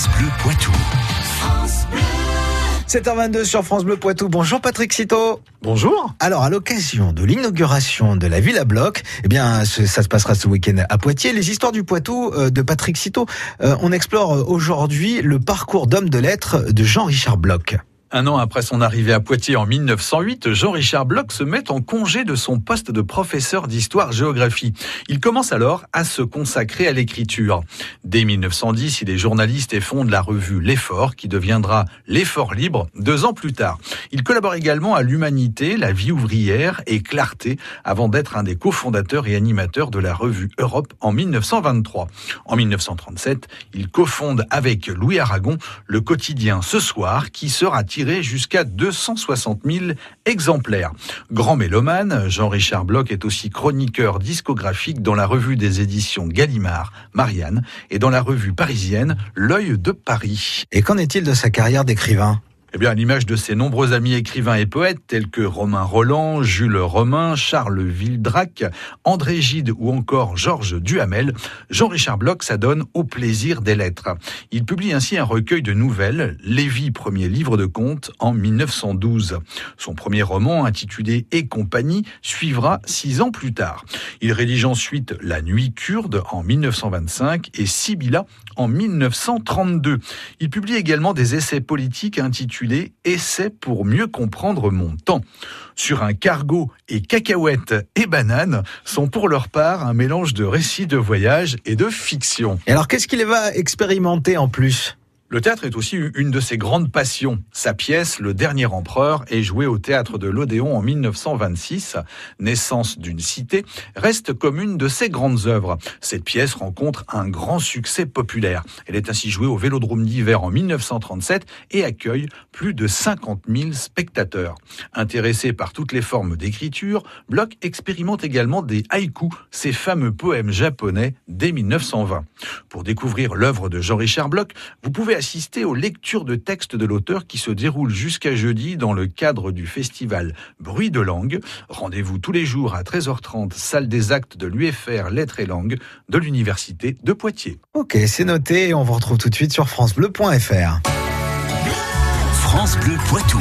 France Bleu Poitou. 7h22 sur France Bleu Poitou. Bonjour Patrick Citeau. Bonjour. Alors, à l'occasion de l'inauguration de la ville à bloc, eh bien, ça se passera ce week-end à Poitiers. Les histoires du Poitou euh, de Patrick Citeau. Euh, on explore euh, aujourd'hui le parcours d'homme de lettres de Jean-Richard Bloch. Un an après son arrivée à Poitiers en 1908, Jean-Richard Bloch se met en congé de son poste de professeur d'histoire-géographie. Il commence alors à se consacrer à l'écriture. Dès 1910, il est journaliste et fonde la revue L'Effort, qui deviendra L'Effort Libre deux ans plus tard. Il collabore également à l'Humanité, La Vie ouvrière et Clarté, avant d'être un des cofondateurs et animateurs de la revue Europe en 1923. En 1937, il cofonde avec Louis Aragon le quotidien Ce Soir, qui sera tiré jusqu'à 260 000 exemplaires. Grand mélomane, Jean-Richard Bloch est aussi chroniqueur discographique dans la revue des éditions Gallimard, Marianne, et dans la revue parisienne L'œil de Paris. Et qu'en est-il de sa carrière d'écrivain? Eh bien, à l'image de ses nombreux amis écrivains et poètes tels que Romain Roland, Jules Romain, Charles Vildrac, André Gide ou encore Georges Duhamel, Jean-Richard Bloch s'adonne au plaisir des lettres. Il publie ainsi un recueil de nouvelles, Lévi, premier livre de contes, en 1912. Son premier roman, intitulé Et compagnie, suivra six ans plus tard. Il rédige ensuite La nuit kurde en 1925 et Sibylla en 1932. Il publie également des essais politiques intitulés Essais pour mieux comprendre mon temps. Sur un cargo et cacahuètes et bananes sont pour leur part un mélange de récits de voyage et de fiction. Et alors, qu'est-ce qu'il va expérimenter en plus? Le théâtre est aussi une de ses grandes passions. Sa pièce, Le Dernier Empereur, est jouée au théâtre de l'Odéon en 1926. Naissance d'une cité reste comme une de ses grandes œuvres. Cette pièce rencontre un grand succès populaire. Elle est ainsi jouée au Vélodrome d'hiver en 1937 et accueille plus de 50 000 spectateurs. Intéressé par toutes les formes d'écriture, Bloch expérimente également des haïkus, ces fameux poèmes japonais dès 1920. Pour découvrir l'œuvre de Jean-Richard Bloch, vous pouvez assister aux lectures de textes de l'auteur qui se déroulent jusqu'à jeudi dans le cadre du festival Bruit de langue. Rendez-vous tous les jours à 13h30, salle des actes de l'UFR Lettres et Langues de l'Université de Poitiers. Ok, c'est noté et on vous retrouve tout de suite sur francebleu.fr. France Bleu Poitou.